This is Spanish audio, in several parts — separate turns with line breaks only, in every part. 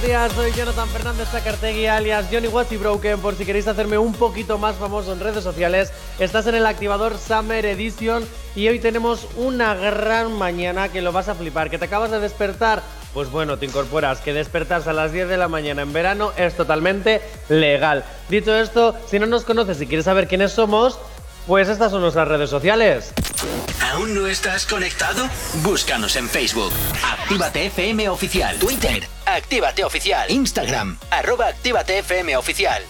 buenos días, soy Jonathan Fernández Zacartegui alias Johnny Watty Broken. Por si queréis hacerme un poquito más famoso en redes sociales, estás en el activador Summer Edition y hoy tenemos una gran mañana que lo vas a flipar. ¿Que te acabas de despertar? Pues bueno, te incorporas. Que despertarse a las 10 de la mañana en verano es totalmente legal. Dicho esto, si no nos conoces y quieres saber quiénes somos, pues estas son nuestras redes sociales.
¿Aún no estás conectado? Búscanos en Facebook. Actívate FM Oficial. Twitter. Actívate Oficial. Instagram. Arroba Actívate FM Oficial.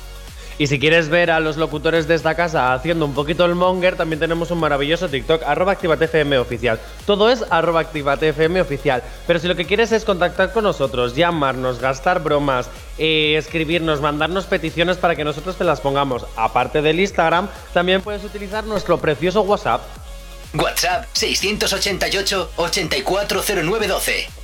Y si quieres ver a los locutores de esta casa haciendo un poquito el monger, también tenemos un maravilloso TikTok, arroba activatefm oficial. Todo es arroba activatefm oficial. Pero si lo que quieres es contactar con nosotros, llamarnos, gastar bromas, eh, escribirnos, mandarnos peticiones para que nosotros te las pongamos, aparte del Instagram, también puedes utilizar nuestro precioso WhatsApp.
WhatsApp 688 840912.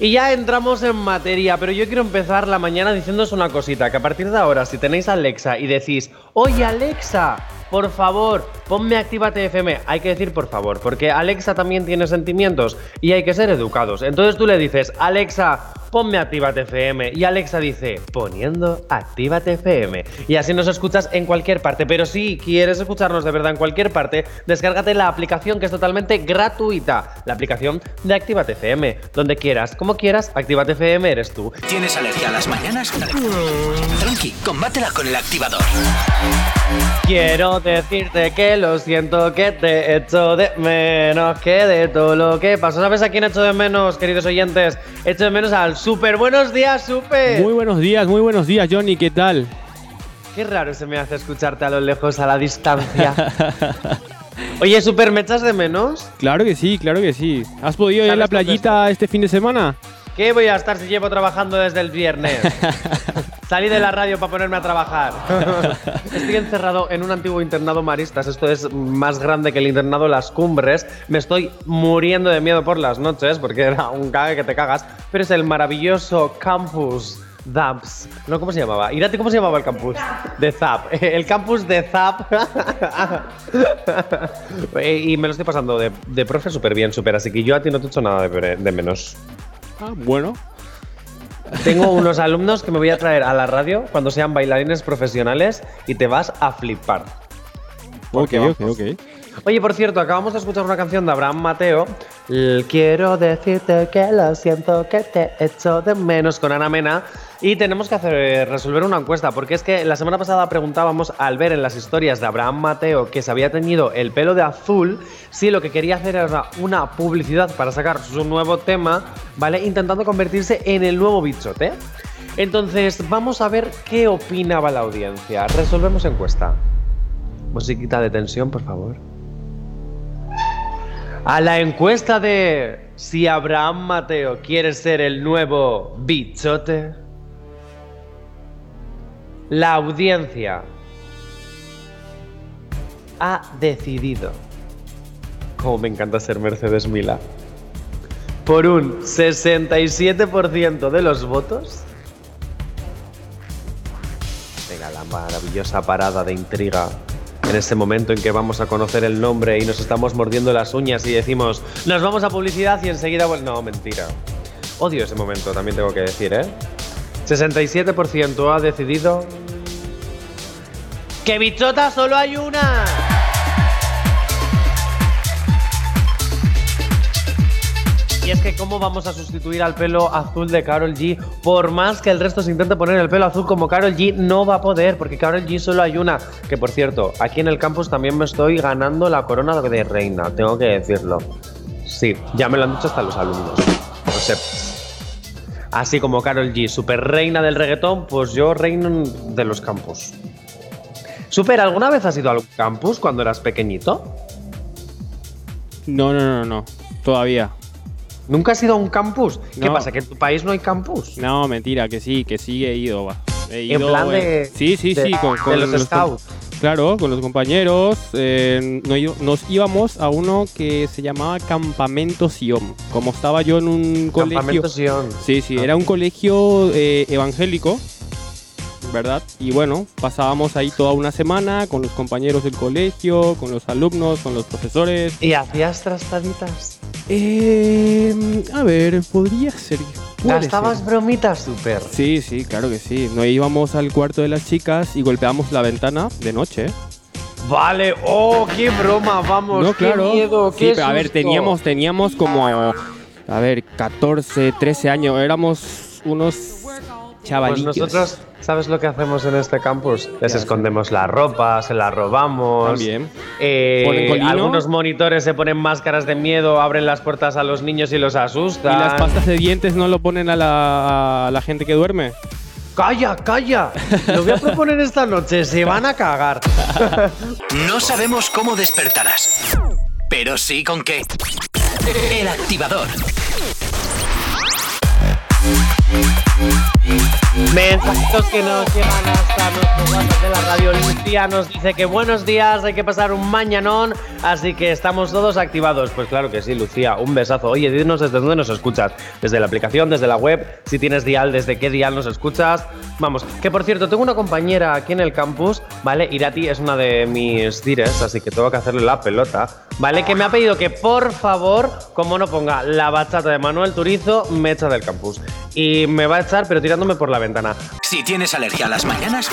Y ya entramos en materia, pero yo quiero empezar la mañana diciéndoos una cosita, que a partir de ahora, si tenéis Alexa y decís, oye Alexa, por favor, ponme Actívate FM. Hay que decir por favor, porque Alexa también tiene sentimientos y hay que ser educados. Entonces tú le dices, Alexa, ponme Actívate FM. Y Alexa dice, poniendo Actívate FM. Y así nos escuchas en cualquier parte. Pero si quieres escucharnos de verdad en cualquier parte, descárgate la aplicación que es totalmente gratuita. La aplicación de Actívate FM. Donde quieras, como quieras, Actívate FM eres tú.
¿Tienes alergia a las mañanas? Tranqui, combátela con el activador.
Quiero decirte que lo siento, que te echo de menos, que de todo lo que pasó. ¿Sabes a quién echo de menos, queridos oyentes? Echo de menos al Super. Buenos días, Super.
Muy buenos días, muy buenos días, Johnny, ¿qué tal?
Qué raro se me hace escucharte a lo lejos, a la distancia. Oye, Super, ¿me echas de menos?
Claro que sí, claro que sí. ¿Has podido ir a
¿Sabes
la playita este fin de semana?
¿Qué voy a estar si llevo trabajando desde el viernes? Salí de la radio para ponerme a trabajar. Estoy encerrado en un antiguo internado maristas. Esto es más grande que el internado Las Cumbres. Me estoy muriendo de miedo por las noches porque era un cague que te cagas. Pero es el maravilloso campus Zaps. No, ¿cómo se llamaba? Irati, ¿cómo se llamaba el campus? De Zap. El campus de Zap. y me lo estoy pasando de, de profe súper bien, súper. Así que yo a ti no te echo nada de, de menos.
Ah, bueno.
Tengo unos alumnos que me voy a traer a la radio cuando sean bailarines profesionales y te vas a flipar.
Ok,
Porque
ok,
vamos.
ok.
Oye, por cierto, acabamos de escuchar una canción de Abraham Mateo. Quiero decirte que lo siento, que te echo de menos con Ana Mena. Y tenemos que hacer, resolver una encuesta, porque es que la semana pasada preguntábamos al ver en las historias de Abraham Mateo que se había teñido el pelo de azul, si lo que quería hacer era una publicidad para sacar su nuevo tema, ¿vale? Intentando convertirse en el nuevo bichote. Entonces, vamos a ver qué opinaba la audiencia. Resolvemos encuesta. Musiquita de tensión, por favor. A la encuesta de si Abraham Mateo quiere ser el nuevo bichote, la audiencia ha decidido, como me encanta ser Mercedes Mila, por un 67% de los votos. Venga, la maravillosa parada de intriga en este momento en que vamos a conocer el nombre y nos estamos mordiendo las uñas y decimos, nos vamos a publicidad y enseguida... vuel-". No, mentira. Odio ese momento, también tengo que decir, ¿eh? 67% ha decidido... ¡Que bichota solo hay una! Y es que cómo vamos a sustituir al pelo azul de Carol G. Por más que el resto se intente poner el pelo azul como Carol G, no va a poder, porque Carol G solo hay una. Que por cierto, aquí en el campus también me estoy ganando la corona de reina, tengo que decirlo. Sí, ya me lo han dicho hasta los alumnos. Así como Carol G, super reina del reggaetón, pues yo reino de los campus. Super, ¿alguna vez has ido al campus cuando eras pequeñito?
No, no, no, no. Todavía.
¿Nunca has ido a un campus? ¿Qué
No.
pasa? ¿Que en tu país no hay campus?
No, mentira, que sí, que sí he ido. va. He
En
ido,
plan
eh,
de.
Sí, sí,
de-
sí, con,
de
con
los, scouts.
Claro, con los compañeros. eh, no nos íbamos a uno que se llamaba Campamento Sion. Como estaba yo en un colegio.
Campamento Sion.
Sí, sí, era un colegio eh, evangélico, ¿verdad? Y bueno, pasábamos ahí toda una semana con los compañeros del colegio, con los alumnos, con los profesores.
¿Y hacías trastaditas?
Eh, a ver, podría ser.
¿Gastabas
ser.
bromitas súper?
Sí, sí, claro que sí. Nos íbamos al cuarto de las chicas y golpeábamos la ventana de noche.
Vale, oh, qué broma, vamos,
no,
qué
claro.
miedo,
sí,
qué
pero a ver, teníamos, teníamos como, a ver, 14, 13 años. Éramos unos
Pues nosotros, ¿sabes lo que hacemos en este campus? Les
¿Qué
escondemos la ropa, se la robamos.
También.
Eh, algunos monitores se ponen máscaras de miedo, abren las puertas a los niños y los
¿Y
asustan.
las pastas de dientes no lo ponen a la, a la gente que duerme?
¡Calla, calla! Lo voy a proponer esta noche, se van a cagar.
No sabemos cómo despertarás, pero sí con qué. El activador.
Mensajitos que nos llegan hasta nuestro WhatsApp de la radio. Lucía nos dice que buenos días, hay que pasar un mañanón, así que estamos todos activados. Pues claro que sí, Lucía, un besazo. Oye, dinos desde dónde nos escuchas. Desde la aplicación, desde la web, si tienes dial, desde qué dial nos escuchas. Vamos, que por cierto, tengo una compañera aquí en el campus, ¿vale? Irati es una de mis dires, así que tengo que hacerle la pelota, ¿vale? Que me ha pedido que por favor, como no ponga la bachata de Manuel Turizo, me echa del campus. Y me va a echar, pero tirándome por la ventana.
Si tienes alergia a las mañanas,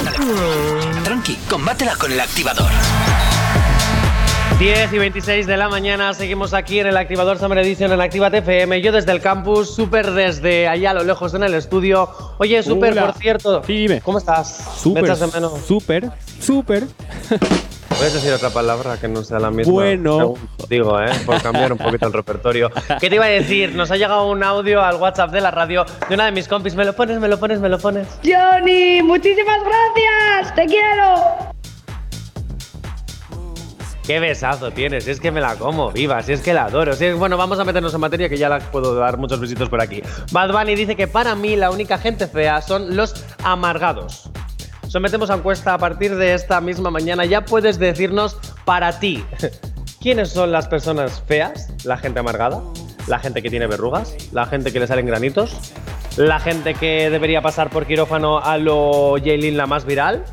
tranqui, combátela con el activador.
10 y 26 de la mañana, seguimos aquí en el Activador Summer Edition en Activa FM. Yo desde el campus, súper desde allá a lo lejos en el estudio. Oye, súper, por cierto.
Sí, dime.
¿Cómo estás? ¿Me
Súper, súper, súper.
¿Puedes decir otra palabra que no sea la misma?
Bueno.
Digo, ¿eh? Por cambiar un poquito el repertorio. ¿Qué te iba a decir? Nos ha llegado un audio al WhatsApp de la radio de una de mis compis. ¿Me lo pones, me lo pones, me lo pones?
Johnny, muchísimas gracias, te quiero.
Qué besazo tienes, si es que me la como, viva, si es que la adoro. Si es- bueno, vamos a meternos en materia que ya la puedo dar muchos besitos por aquí. Bad Bunny dice que para mí la única gente fea son los amargados. Sometemos a encuesta a partir de esta misma mañana. Ya puedes decirnos para ti. ¿Quiénes son las personas feas? ¿La gente amargada? ¿La gente que tiene verrugas? ¿La gente que le salen granitos? ¿La gente que debería pasar por quirófano a lo Jaylin la más viral?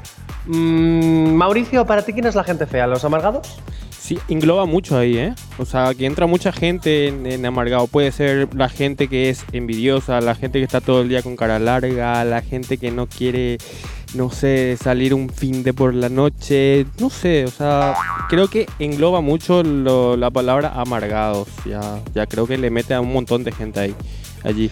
Mm, Mauricio, ¿para ti quién es la gente fea? ¿Los amargados?
Sí, engloba mucho ahí, ¿eh? O sea, que entra mucha gente en, en amargado. Puede ser la gente que es envidiosa, la gente que está todo el día con cara larga, la gente que no quiere, no sé, salir un fin de por la noche. No sé, o sea, creo que engloba mucho lo- la palabra amargados. Ya, ya creo que le mete a un montón de gente ahí, allí.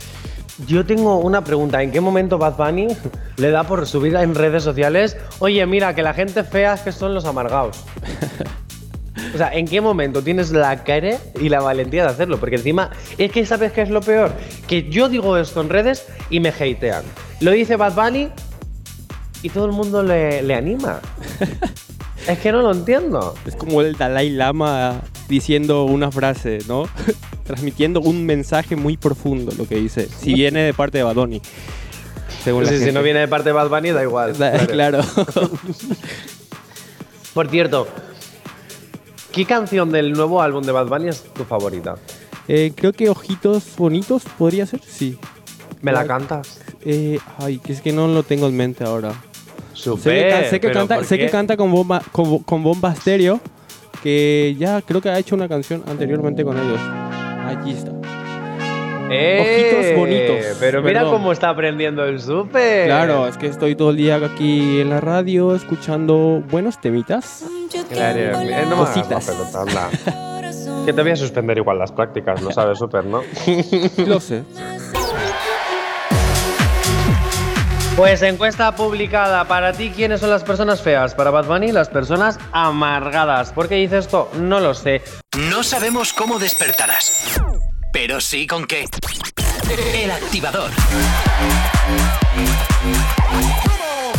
Yo tengo una pregunta. ¿En qué momento Bad Bunny le da por subir en redes sociales? Oye, mira, que la gente fea es que son los amargados. O sea, ¿en qué momento tienes la cara y la valentía de hacerlo? Porque encima, es que ¿sabes qué es lo peor? Que yo digo esto en redes y me hatean. Lo dice Bad Bunny y todo el mundo le, le anima. es que no lo entiendo.
Es como el Dalai Lama diciendo una frase, ¿no? Transmitiendo un mensaje muy profundo, lo que dice. Si viene de parte de Badoni. Según
Sí, si no viene de parte de Bad Bunny, da igual.
Da-.
Claro. Por cierto, ¿qué canción del nuevo álbum de Bad Bunny es tu favorita?
Eh, creo que Ojitos Bonitos podría ser, sí.
¿Me la cantas?
Eh, ay, que es que no lo tengo en mente ahora. sé que, sé que canta,
¿por
sé que canta con bomba, con, con bomba estéreo, que ya creo que ha hecho una canción anteriormente con ellos. Allí está.
¡Eh!
Ojitos bonitos,
Pero mira
perdón.
cómo está aprendiendo el súper.
Claro, es que estoy todo el día aquí en la radio escuchando buenos temitas.
Claro, eh, no
Cositas.
Que te voy a suspender igual las prácticas, lo sabes súper, ¿no?
Lo sé.
Pues encuesta publicada. Para ti, ¿quiénes son las personas feas? Para Bad Bunny, las personas amargadas. ¿Por qué dice esto? No lo sé.
No sabemos cómo despertarás, pero sí con qué. El activador.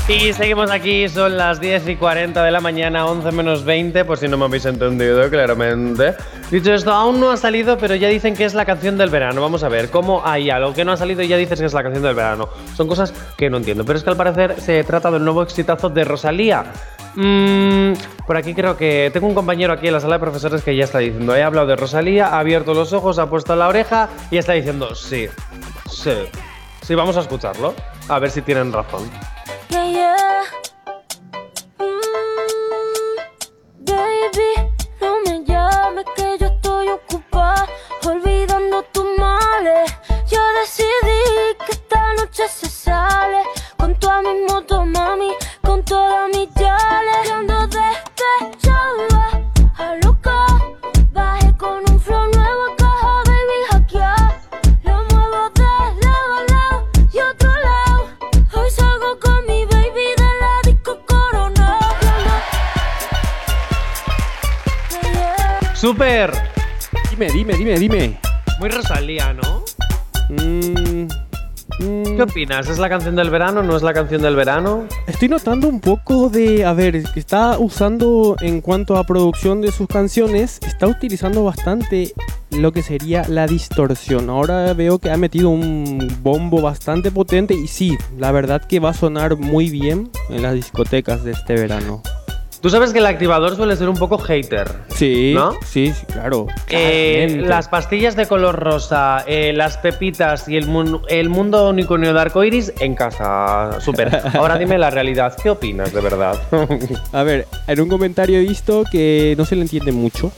Y seguimos aquí, son las 10 y 40 de la mañana, 11 menos 20, por si no me habéis entendido claramente. Dicho esto, aún no ha salido, pero ya dicen que es la canción del verano. Vamos a ver, ¿cómo hay algo que no ha salido y ya dices que es la canción del verano? Son cosas que no entiendo, pero es que al parecer se trata del nuevo exitazo de Rosalía. Mm, por aquí creo que tengo un compañero aquí en la sala de profesores que ya está diciendo, he hablado de Rosalía, ha abierto los ojos, ha puesto la oreja y está diciendo, sí, sí, sí, vamos a escucharlo, a ver si tienen razón.
Yeah, yeah. Mm, baby, no me llames que yo estoy ocupada olvidando
opinas? ¿Es la canción del verano? ¿No es la canción del verano?
Estoy notando un poco de, a ver, que está usando en cuanto a producción de sus canciones, está utilizando bastante lo que sería la distorsión. Ahora veo que ha metido un bombo bastante potente y sí, la verdad que va a sonar muy bien en las discotecas de este verano.
Tú sabes que el activador suele ser un poco hater.
Sí,
¿No?
sí, sí, claro.
Eh, las pastillas de color rosa, eh, las pepitas y el, mun- el mundo unicornio de arcoiris en casa. Súper. Ahora dime la realidad. ¿Qué opinas de verdad?
A ver, en un comentario he visto que no se le entiende mucho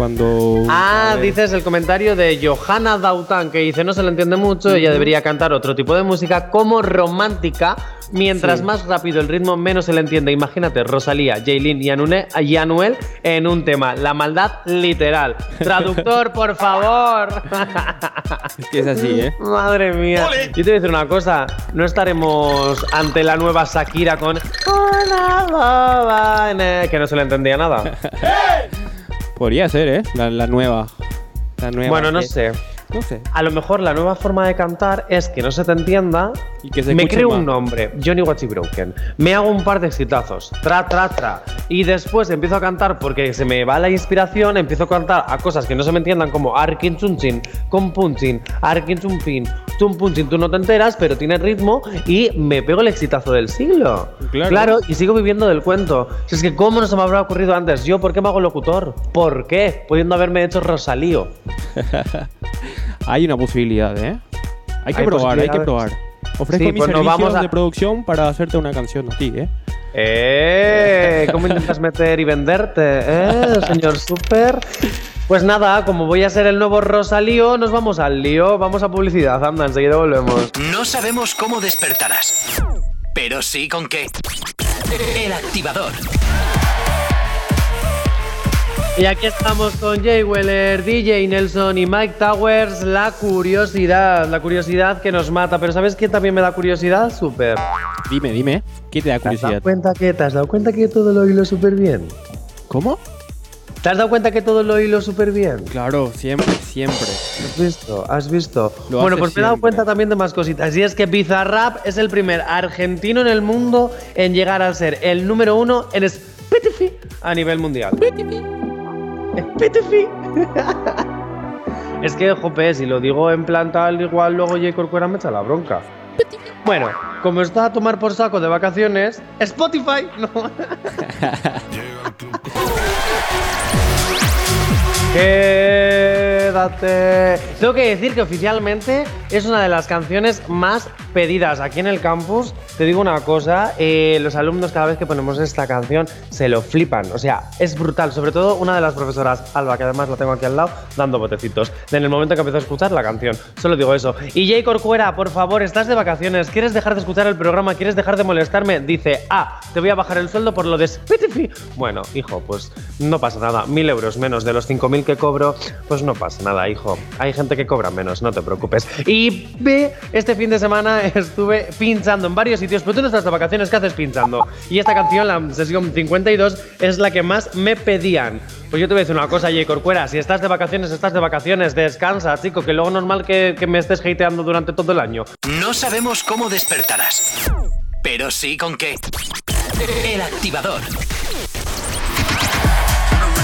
cuando...
ah, dices el comentario de Johanna Dautan que dice no se le entiende mucho, ella debería cantar otro tipo de música como romántica. Mientras
Sí.
más rápido el ritmo, menos se le entiende. Imagínate, Rosalía, Jaylin y, Anune- y Anuel en un tema. La maldad literal. Traductor, por favor.
Es que es así, ¿eh?
Madre mía. Yo te voy a decir una cosa. No estaremos ante la nueva Shakira con. Que no se le entendía nada.
Podría ser, ¿eh? La, la nueva. La nueva.
Bueno, no
que-
sé.
No sé.
A lo mejor la nueva forma de cantar es que no se te entienda.
Y que se
me creo
más.
un nombre, Johnny Watchy Broken. Me hago un par de exitazos, tra, tra, tra. Y después empiezo a cantar porque se me va la inspiración. Empiezo a cantar a cosas que no se me entiendan, como Arkin Chunchin, con Punchin, Arkin Chumpin, Tum Punchin. Tú no te enteras, pero tiene ritmo y me pego el exitazo del siglo.
Claro.
y sigo viviendo del cuento. Si es que, ¿cómo no se me habrá ocurrido antes? ¿Yo por qué me hago locutor? ¿Por qué? Pudiendo haberme hecho Rosalío.
Hay una posibilidad, ¿eh? Hay que
Hay
probar, hay que probar. Ofrezco
Sí,
mis
pues
servicios
vamos a-
de producción para hacerte una canción a ti, ¿eh?
¡Eh! ¿Cómo intentas meter y venderte, eh, señor Super? Pues nada, como voy a ser el nuevo Rosalío, nos vamos al lío. Vamos a publicidad, anda, enseguida volvemos.
No sabemos cómo despertarás, pero sí con qué. El activador.
Y aquí estamos con Jay Weller, DJ Nelson y Mike Towers. La curiosidad, la curiosidad que nos mata. Pero ¿sabes quién también me da curiosidad? Super.
Dime, dime. ¿Qué te da
¿Te has dado
curiosidad?
cuenta que te has dado cuenta que todo lo hilo súper bien?
¿Cómo?
¿Te has dado cuenta que todo lo hilo súper bien?
Claro, siempre, siempre.
¿Has visto? ¿Has visto?
Lo
bueno, pues me he dado cuenta también de más cositas. Y es que Bizarrap es el primer argentino en el mundo en llegar a ser el número uno en Spotify a nivel mundial. Es que, jope, si lo digo en plan tal, igual luego J. Corcuera me echa la bronca. Bueno, como está a tomar por saco de vacaciones, Spotify, no. Quédate. Tengo que decir que oficialmente es una de las canciones más pedidas aquí en el campus. Te digo una cosa, eh, los alumnos cada vez que ponemos esta canción se lo flipan. O sea, es brutal. Sobre todo una de las profesoras, Alba, que además la tengo aquí al lado, dando botecitos. En el momento que empezó a escuchar la canción. Solo digo eso. Y Jay Corcuera, por favor, estás de vacaciones. ¿Quieres dejar de escuchar el programa? ¿Quieres dejar de molestarme? Dice, ah, te voy a bajar el sueldo por lo de Spotify. Bueno, hijo, pues no pasa nada. Mil euros menos de los 5.000 que cobro, pues no pasa nada, hijo. Hay gente que cobra menos, no te preocupes. Y ve, este fin de semana estuve pinchando en varios sitios, pero tú no estás de vacaciones, ¿qué haces pinchando? Y esta canción, la sesión 52, es la que más me pedían. Pues yo te voy a decir una cosa, Jay Corcuera, si estás de vacaciones, estás de vacaciones, descansa, chico, que luego normal que, que me estés hateando durante todo el año.
No sabemos cómo despertarás, pero sí con qué. El activador.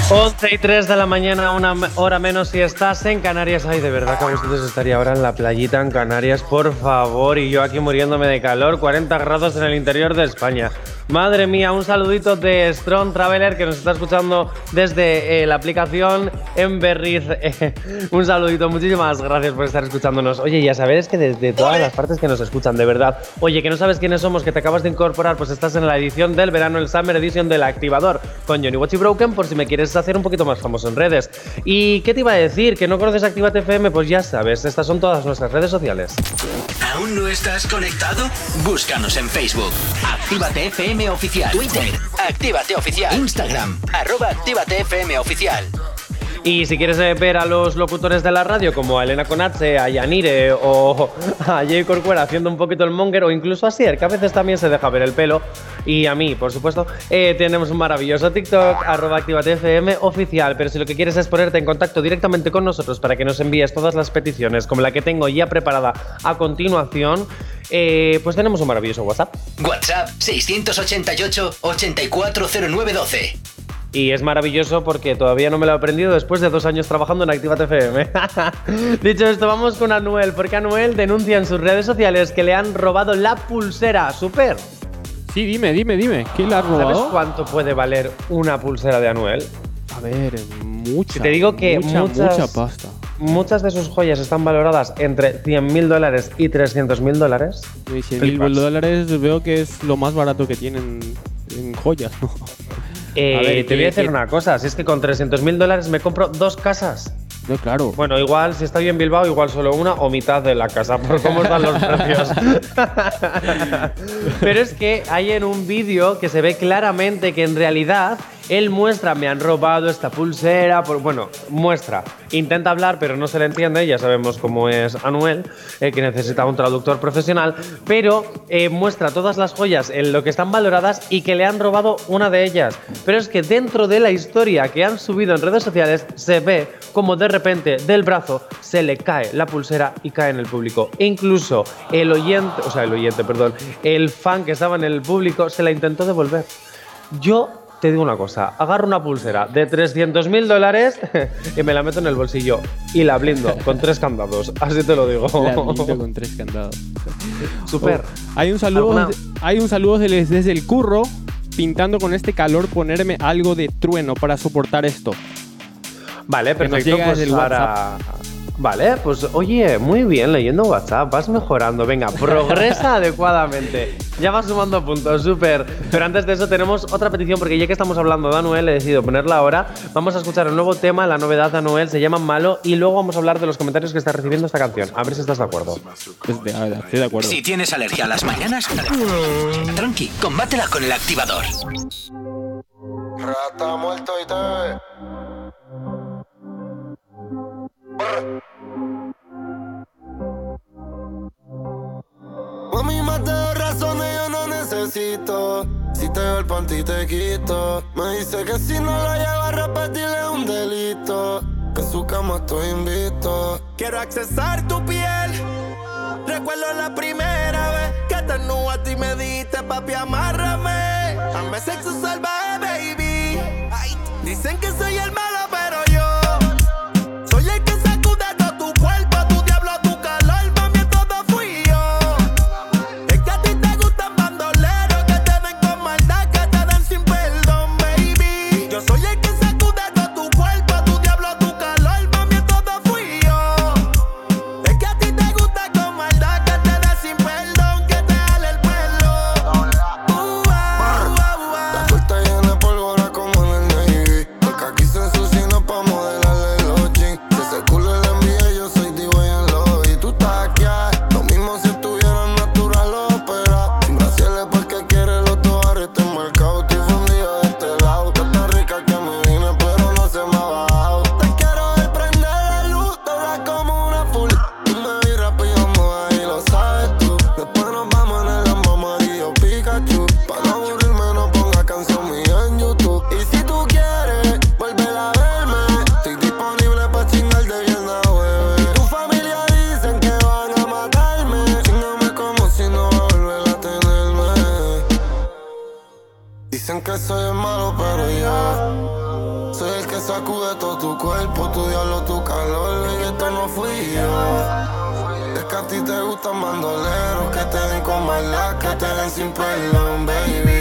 11 y 3 de la mañana, una hora menos si estás en Canarias. Ay, de verdad que a ustedes estaría ahora en la playita en Canarias, por favor. Y yo aquí muriéndome de calor, 40 grados en el interior de España. Madre mía, un saludito de Strong Traveler que nos está escuchando desde eh, la aplicación en Berriz. Eh, un saludito, muchísimas gracias por estar escuchándonos. Oye, ya sabes que desde todas las partes que nos escuchan, de verdad. Oye, que no sabes quiénes somos, que te acabas de incorporar, pues estás en la edición del verano, el Summer Edition del Activador con Johnny Watchy Broken, por si me quieres hacer un poquito más famoso en redes. ¿Y qué te iba a decir? ¿Que no conoces Activate FM? Pues ya sabes, estas son todas nuestras redes sociales.
¿Aún no estás conectado? Búscanos en Facebook. Actívate FM Oficial. Twitter. Actívate Oficial. Instagram. Arroba Actívate FM Oficial.
Y si quieres eh, ver a los locutores de la radio, como a Elena Conatse, a Yanire o a Jay Corcuera haciendo un poquito el monger, o incluso a Sier, que a veces también se deja ver el pelo, y a mí, por supuesto, eh, tenemos un maravilloso TikTok, arroba ActivateFM oficial. Pero si lo que quieres es ponerte en contacto directamente con nosotros para que nos envíes todas las peticiones, como la que tengo ya preparada a continuación, eh, pues tenemos un maravilloso WhatsApp.
WhatsApp 688 840912.
Y es maravilloso porque todavía no me lo he aprendido después de dos años trabajando en Activate FM. Dicho esto, vamos con Anuel, porque Anuel denuncia en sus redes sociales que le han robado la pulsera. ¡Super!
Sí, dime, dime, dime. ¿Quién la ha
¿Sabes
robado?
cuánto puede valer una pulsera de Anuel?
A ver, mucha.
Si te digo que
mucha,
muchas-
mucha pasta.
Muchas de sus joyas están valoradas entre 100 mil dólares y 300 mil dólares.
Y 100 mil
Flipas.
dólares veo que es lo más barato que tienen en joyas, ¿no?
Eh,
A ver,
te voy
¿qué-
a decir una cosa, si es que con 300 mil dólares me compro dos casas.
No, claro.
Bueno, igual si estoy en Bilbao, igual solo una o mitad de la casa, por cómo están los precios. Pero es que hay en un vídeo que se ve claramente que en realidad él muestra, me han robado esta pulsera, por, bueno, muestra, intenta hablar pero no se le entiende, ya sabemos cómo es Anuel, eh, que necesita un traductor profesional, pero eh, muestra todas las joyas en lo que están valoradas y que le han robado una de ellas. Pero es que dentro de la historia que han subido en redes sociales se ve como de repente del brazo se le cae la pulsera y cae en el público. Incluso el oyente, o sea, el oyente, perdón, el fan que estaba en el público se la intentó devolver. Yo te digo una cosa, agarro una pulsera de 300 mil dólares y me la meto en el bolsillo y la blindo con tres candados, así te lo digo.
La blindo con tres candados.
Super.
Oh, hay un saludo,
¿Alguna?
hay un saludo desde, el curro pintando con este calor ponerme algo de trueno para soportar esto.
Vale,
Que nos
perfecto.
llega
Pues
desde el
ahora- Vale, pues oye, muy bien, leyendo WhatsApp, vas mejorando. Venga, progresa adecuadamente. Ya vas sumando puntos, súper. Pero antes de eso tenemos otra petición, porque ya que estamos hablando de Anuel, he decidido ponerla ahora. Vamos a escuchar el nuevo tema, la novedad de Anuel, se llama Malo, y luego vamos a hablar de los comentarios que está recibiendo esta canción. A ver si estás de acuerdo.
Estoy de acuerdo.
Si tienes alergia a las mañanas, tranqui, combátela con el activador.
Rata muerto y te Si te veo el panty te quito. Me dice que si no lo llego a repetir es un delito. Que en su cama estoy invito. Quiero accesar tu piel. Recuerdo la primera vez que te nudaste y me diste, papi, amárrame. Dame sexo salvaje, baby. Dicen que soy el malo, soy el malo, pero yo soy el que sacude todo tu cuerpo, tu diablo, tu calor. Y esto no fui yo. Es que a ti te gustan mandoleros que te den con maldad, que te den sin perdón, baby.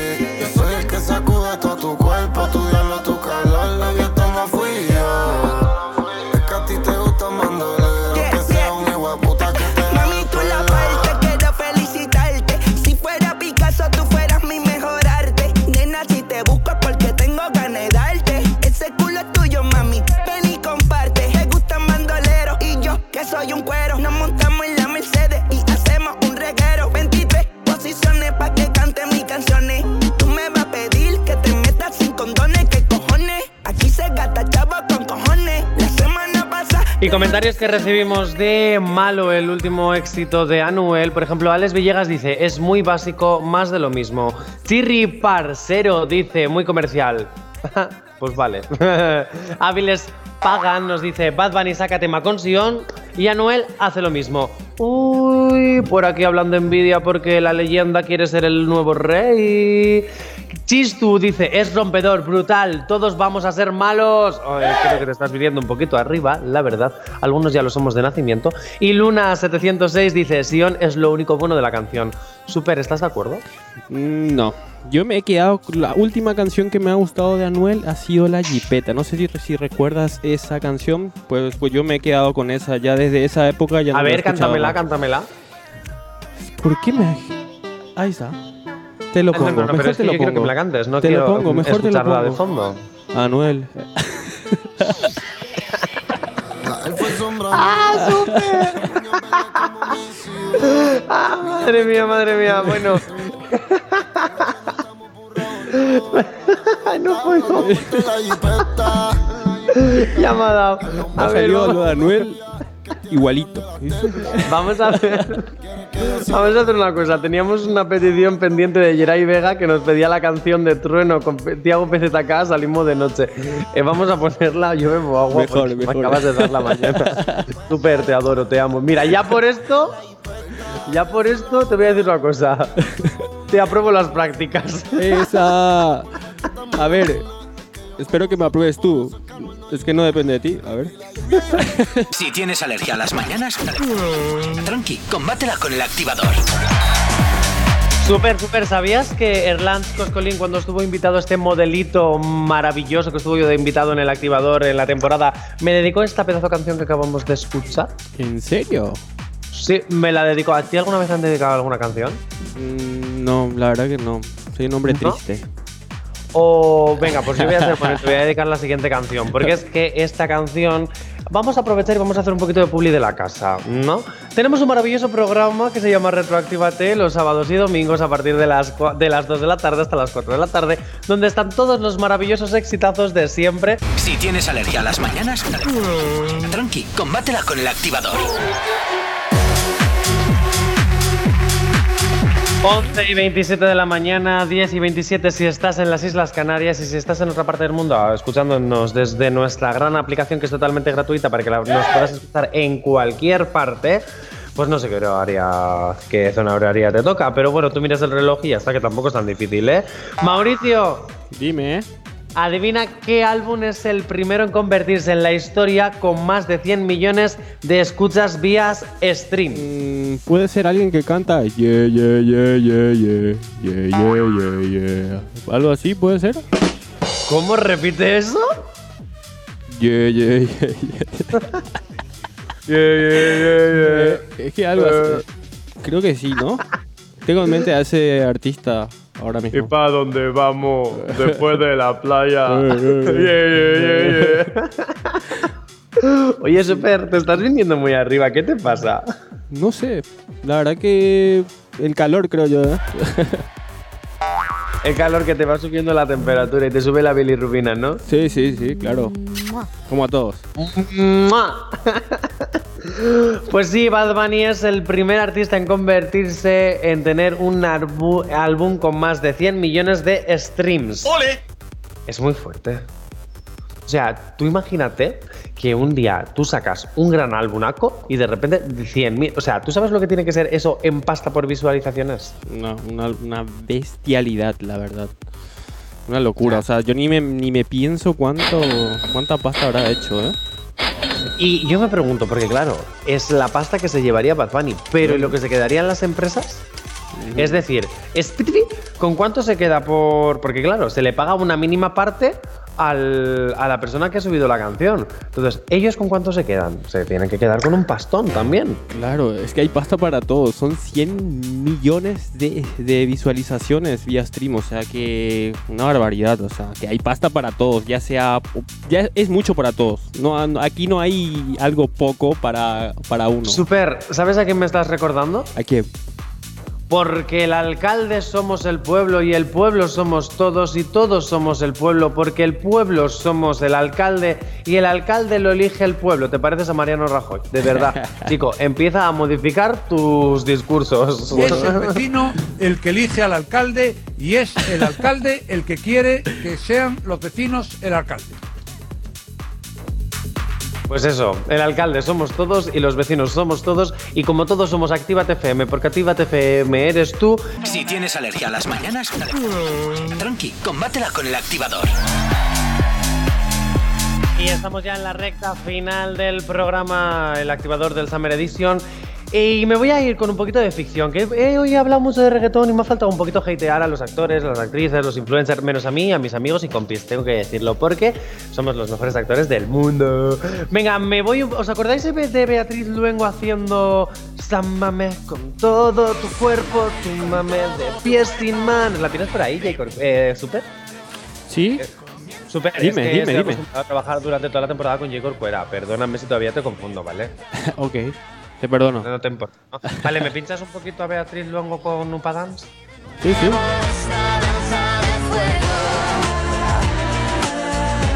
Comentarios que recibimos de Malo, el último éxito de Anuel. Por ejemplo, Alex Villegas dice, es muy básico, más de lo mismo. Chirri Parcero dice, muy comercial. pues vale. Áviles Pagan nos dice, Bad Bunny saca tema con Sion y Anuel hace lo mismo. Uy, por aquí hablando envidia porque la leyenda quiere ser el nuevo rey. Chistu dice, es rompedor, brutal, todos vamos a ser malos. Ay, creo que te estás viviendo un poquito arriba, la verdad. Algunos ya lo somos de nacimiento. Y Luna706 dice, Sion es lo único bueno de la canción. Super, ¿estás de acuerdo?
Mm, No. Yo me he quedado. La última canción que me ha gustado de Anuel ha sido La Jipeta. No sé si, si recuerdas esa canción. Pues, pues yo me he quedado con esa. Ya desde esa época ya no
a
la he
ver,
escuchado
cántamela,
más.
cántamela.
¿Por qué me.? Ahí está. Te lo
Ah,
pongo.
no, no, no,
mejor
pero es
te
que
lo
yo quiero
pongo.
que me la cantes, no
te
quiero
lo pongo, mejor te lo pongo.
de fondo.
Anuel.
Él fue sombra
Madre mía, madre mía, bueno. No puedo. dado. A ver, vamos-
lo de Anuel igualito.
Vamos a ver. Vamos a hacer una cosa. Teníamos una petición pendiente de Geray Vega que nos pedía la canción de Trueno con Tiago PZK. Salimos de noche. Eh, vamos a ponerla. Yo bebo agua
Mejor, mejor.
me acabas de dar la mañana. Súper, te adoro, te amo. Mira, ya por esto. Ya por esto te voy a decir una cosa. Te apruebo las prácticas.
Esa. A ver. Espero que me apruebes tú. Es que no depende de ti. A ver.
Si tienes alergia a las mañanas, tranqui, combátela con el activador.
Súper, súper. ¿Sabías que Erland Coscolín, cuando estuvo invitado a este modelito maravilloso que estuvo yo de invitado en el activador en la temporada, me dedicó esta pedazo de canción que acabamos de escuchar?
¿En serio?
Sí, me la dedicó. ¿A ti alguna vez han dedicado alguna canción?
Mm, no, la verdad que no. Soy un hombre
¿No?
triste.
O venga, pues yo voy a hacer por te voy a dedicar la siguiente canción, porque es que esta canción vamos a aprovechar y vamos a hacer un poquito de publi de la casa, ¿no? Tenemos un maravilloso programa que se llama Retroactívate los sábados y domingos a partir de las de las 2 de la tarde hasta las 4 de la tarde, donde están todos los maravillosos exitazos de siempre.
Si tienes alergia a las mañanas, tranqui, combátela con el activador.
11 y 27 de la mañana, 10 y 27 si estás en las Islas Canarias y si estás en otra parte del mundo escuchándonos desde nuestra gran aplicación que es totalmente gratuita para que la- nos puedas escuchar en cualquier parte. Pues no sé qué horaria, qué zona horaria te toca, pero bueno, tú miras el reloj y ya está, que tampoco es tan difícil, ¿eh? Mauricio,
Dime, ¿eh?
Adivina qué álbum es el primero en convertirse en la historia con más de 100 millones de escuchas vía stream.
Mm, puede ser alguien que canta yeah, yeah, yeah, yeah, yeah, yeah, yeah, yeah, yeah. Algo así puede ser.
¿Cómo repite eso?
Yeah, yeah, yeah, yeah. Eh, Es que algo así. Creo que sí, ¿no? Tengo en mente a ese artista ahora mismo.
para dónde vamos después de la playa?
Eh,
Oye, Super, te estás viniendo muy arriba. ¿Qué te pasa?
No sé. La verdad que el calor creo yo, ¿eh?
El calor que te va subiendo la temperatura y te sube la bilirrubina, ¿no?
Sí, sí, sí, claro. Como a todos.
Pues sí, Bad Bunny es el primer artista en convertirse en tener un álbum con más de 100 millones de streams.
¡Ole!
Es muy fuerte. O sea, tú imagínate que un día tú sacas un gran álbumaco y de repente 100.000. O sea, ¿tú sabes lo que tiene que ser eso en pasta por visualizaciones?
Una, una, una bestialidad, la verdad. Una locura. O sea, yo ni me, ni me pienso cuánto cuánta pasta habrá hecho, ¿eh?
Y yo me pregunto, porque claro, es la pasta que se llevaría Bad Bunny, pero ¿y lo que se quedarían las empresas? Es decir, ¿con cuánto se queda por...? Porque claro, se le paga una mínima parte al- a la persona que ha subido la canción. Entonces, ¿ellos con cuánto se quedan? Se tienen que quedar con un pastón también.
Claro, es que hay pasta para todos. Son 100 millones de, de visualizaciones vía stream. O sea que una barbaridad. O sea que hay pasta para todos. Ya sea. Ya es mucho para todos. No, aquí no hay algo poco para, para uno.
Super, ¿sabes a quién me estás recordando?
¿A qué?
Porque el alcalde somos el pueblo y el pueblo somos todos y todos somos el pueblo porque el pueblo somos el alcalde y el alcalde lo elige el pueblo. ¿Te pareces a Mariano Rajoy? De verdad. Chico, empieza a modificar tus discursos.
Es el vecino el que elige al alcalde y es el alcalde el que quiere que sean los vecinos el alcalde.
Pues eso, el alcalde somos todos y los vecinos somos todos y como todos somos Actívate FM, porque Actívate FM eres tú.
Si tienes alergia a las mañanas, tranqui, combátela con el activador.
Y estamos ya en la recta final del programa, el activador del Summer Edition. Y me voy a ir con un poquito de ficción, que eh, hoy he hablado mucho de reggaetón y me ha faltado un poquito hatear a los actores, a las actrices, los influencers, menos a mí, a mis amigos y compis, tengo que decirlo, porque somos los mejores actores del mundo. Venga, me voy, ¿os acordáis de Beatriz Luengo haciendo Sámame con todo tu cuerpo, tu mame de pies sin manos? ¿La tienes por ahí, Jacob? Eh, ¿Super?
¿Sí?
Super,
Dime,
es que
dime, dime.
a trabajar durante toda la temporada con J. Corcuera. Perdóname si todavía te confundo, ¿vale?
ok. Te perdono.
No te importa. ¿no? Vale, ¿me pinchas un poquito a Beatriz Luengo con Upa Dance?
Sí, sí.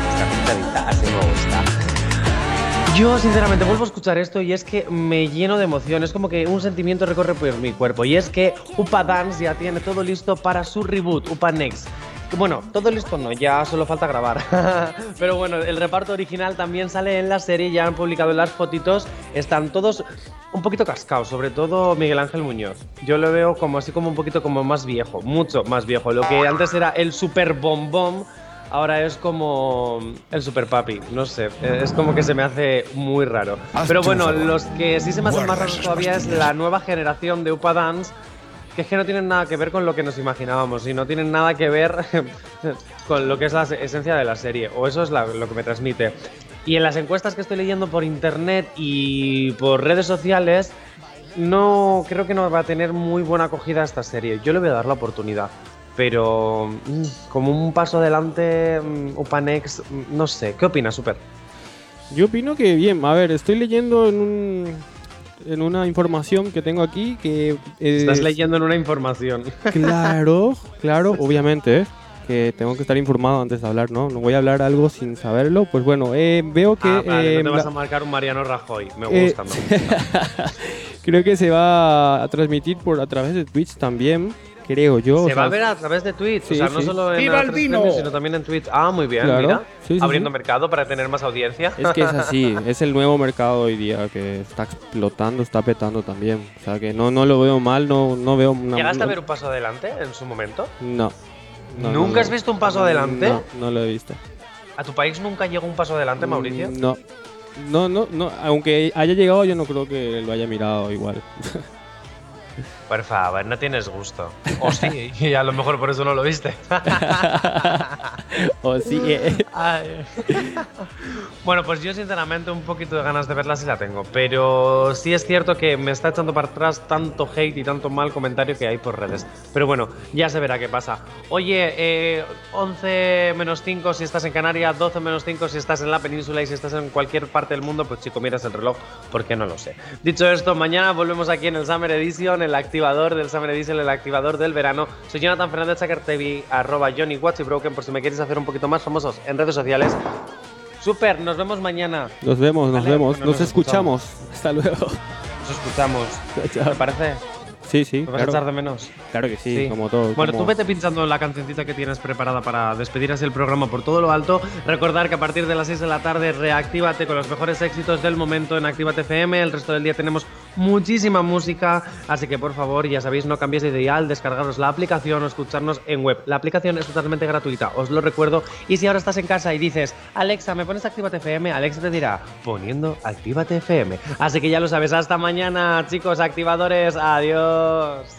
Esta pintadita, así me gusta. Yo, sinceramente, vuelvo a escuchar esto y es que me lleno de emoción. Es como que un sentimiento recorre por mi cuerpo. Y es que Upa Dance ya tiene todo listo para su reboot, Upa Next. Bueno, todo listo no, ya solo falta grabar. Pero bueno, el reparto original también sale en la serie, ya han publicado las fotitos. Están todos un poquito cascados, sobre todo Miguel Ángel Muñoz. Yo lo veo como así como un poquito como más viejo, mucho más viejo. Lo que antes era el super bombón, ahora es como el super papi. No sé, es como que se me hace muy raro. Pero bueno, los que sí se me hacen más raros todavía es la nueva generación de Upa Dance que es que no tienen nada que ver con lo que nos imaginábamos y no tienen nada que ver con lo que es la esencia de la serie, o eso es lo que me transmite. Y en las encuestas que estoy leyendo por internet y por redes sociales, no creo que no va a tener muy buena acogida esta serie. Yo le voy a dar la oportunidad. Pero mm, como un paso adelante, mm, Upanex, mm, no sé. ¿Qué opinas, Super?
Yo opino que bien. A ver, estoy leyendo en un. En una información que tengo aquí que. eh,
Estás leyendo en una información.
Claro, claro, obviamente, ¿eh? que tengo que estar informado antes de hablar, ¿no? No voy a hablar algo sin saberlo. Pues bueno, eh, veo que.
Ah, vale,
eh,
no te vas a marcar un Mariano Rajoy. Me
Eh,
gusta, me gusta.
creo que se va a transmitir por a través de Twitch también, creo yo. o
Se va
sea,
a ver a través de Twitch,
Sí,
o sea, no
sí.
solo en
¡Viva el
A3
vino!
Sino también en Twitch. Ah, muy bien,
Claro.
mira.
Sí, sí,
Abriendo
sí.
mercado para tener más audiencia.
Es que es así, es el nuevo mercado hoy día que está explotando, está petando también. O sea que no, no lo veo mal, no, no veo una.
¿Llegaste a
no-
ver un paso adelante en su momento?
No. No,
¿Nunca
no,
has visto un paso adelante?
No, no lo he visto.
¿A tu país nunca llegó un paso adelante, Mauricio?
Mm, No. No, no, no. Aunque haya llegado, yo no creo que lo haya mirado igual.
Por favor, no tienes gusto. O sí, y a lo mejor por eso no lo viste.
o sí. eh.
Bueno, pues yo sinceramente un poquito de ganas de verla sí la tengo, pero sí es cierto que me está echando para atrás tanto hate y tanto mal comentario que hay por redes. Pero bueno, ya se verá qué pasa. Oye, eh, 11 menos 5 si estás en Canarias, 12 menos 5 si estás en la península y si estás en cualquier parte del mundo, pues chico, miras el reloj porque no lo sé. Dicho esto, mañana volvemos aquí en el Summer Edition, el activador del Summer Edition, el activador del verano. Soy Jonathan Fernández Chaker TV, arroba Johnny Watch y Broken, por si me queréis hacer un poquito más famosos en redes sociales. Super, nos vemos mañana.
Nos vemos, nos
Vale,
vemos, nos,
nos
escuchamos. Hasta luego.
Nos escuchamos. ¿Te parece?
Sí, sí,
¿Me vas a echar de menos?
claro que sí,
Sí.
como todo.
Bueno,
como-
tú vete pinchando la cancioncita que tienes preparada para despedir así el programa por todo lo alto. Recordar que a partir de las 6 de la tarde reactívate con los mejores éxitos del momento en Actívate FM. El resto del día tenemos muchísima música. Así que por favor, ya sabéis, no cambiéis de dial, descargaros la aplicación o escucharnos en web. La aplicación es totalmente gratuita, os lo recuerdo. Y si ahora estás en casa y dices, Alexa, ¿me pones Actívate FM? Alexa te dirá, poniendo Actívate FM. Así que ya lo sabes, hasta mañana, chicos activadores. Adiós.